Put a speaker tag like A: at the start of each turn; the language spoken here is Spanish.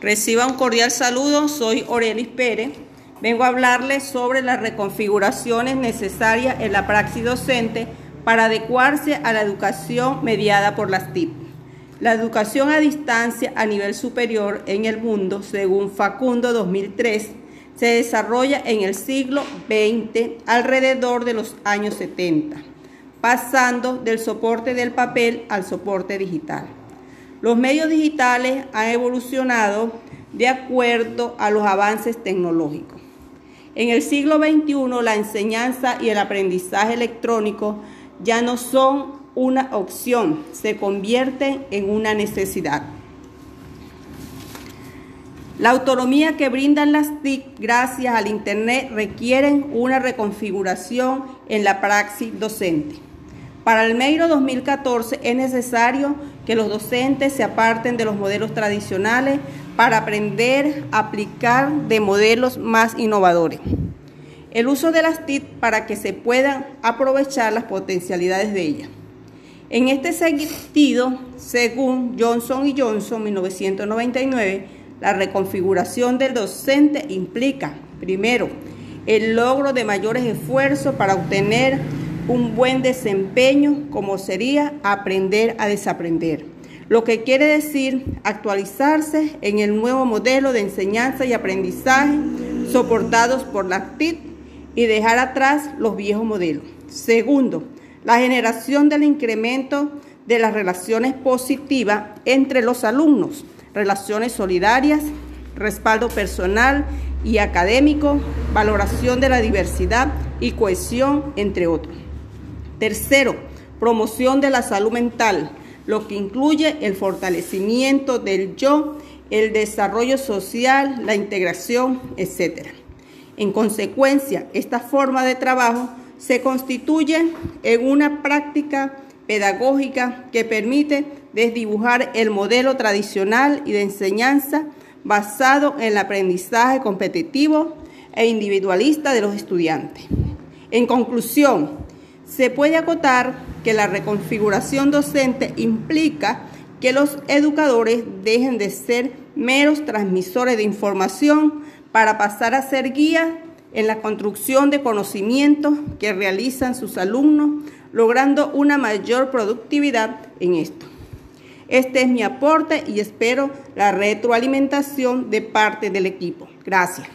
A: Reciba un cordial saludo, soy Aurelis Pérez. Vengo a hablarles sobre las reconfiguraciones necesarias en la praxis docente para adecuarse a la educación mediada por las TIC. La educación a distancia a nivel superior en el mundo, según Facundo 2003, se desarrolla en el siglo XX alrededor de los años 70, pasando del soporte del papel al soporte digital. Los medios digitales han evolucionado de acuerdo a los avances tecnológicos. En el siglo XXI la enseñanza y el aprendizaje electrónico ya no son una opción, se convierten en una necesidad. La autonomía que brindan las TIC gracias al Internet requieren una reconfiguración en la praxis docente. Para el MEIRO 2014 es necesario que los docentes se aparten de los modelos tradicionales para aprender a aplicar de modelos más innovadores. El uso de las TIC para que se puedan aprovechar las potencialidades de ellas. En este sentido, según Johnson y Johnson 1999, la reconfiguración del docente implica, primero, el logro de mayores esfuerzos para obtener un buen desempeño, como sería aprender a desaprender. Lo que quiere decir actualizarse en el nuevo modelo de enseñanza y aprendizaje soportados por la TIC y dejar atrás los viejos modelos. Segundo, la generación del incremento de las relaciones positivas entre los alumnos relaciones solidarias, respaldo personal y académico, valoración de la diversidad y cohesión, entre otros. Tercero, promoción de la salud mental, lo que incluye el fortalecimiento del yo, el desarrollo social, la integración, etc. En consecuencia, esta forma de trabajo se constituye en una práctica pedagógica que permite desdibujar el modelo tradicional y de enseñanza basado en el aprendizaje competitivo e individualista de los estudiantes. En conclusión, se puede acotar que la reconfiguración docente implica que los educadores dejen de ser meros transmisores de información para pasar a ser guías en la construcción de conocimientos que realizan sus alumnos, logrando una mayor productividad en esto. Este es mi aporte y espero la retroalimentación de parte del equipo. Gracias.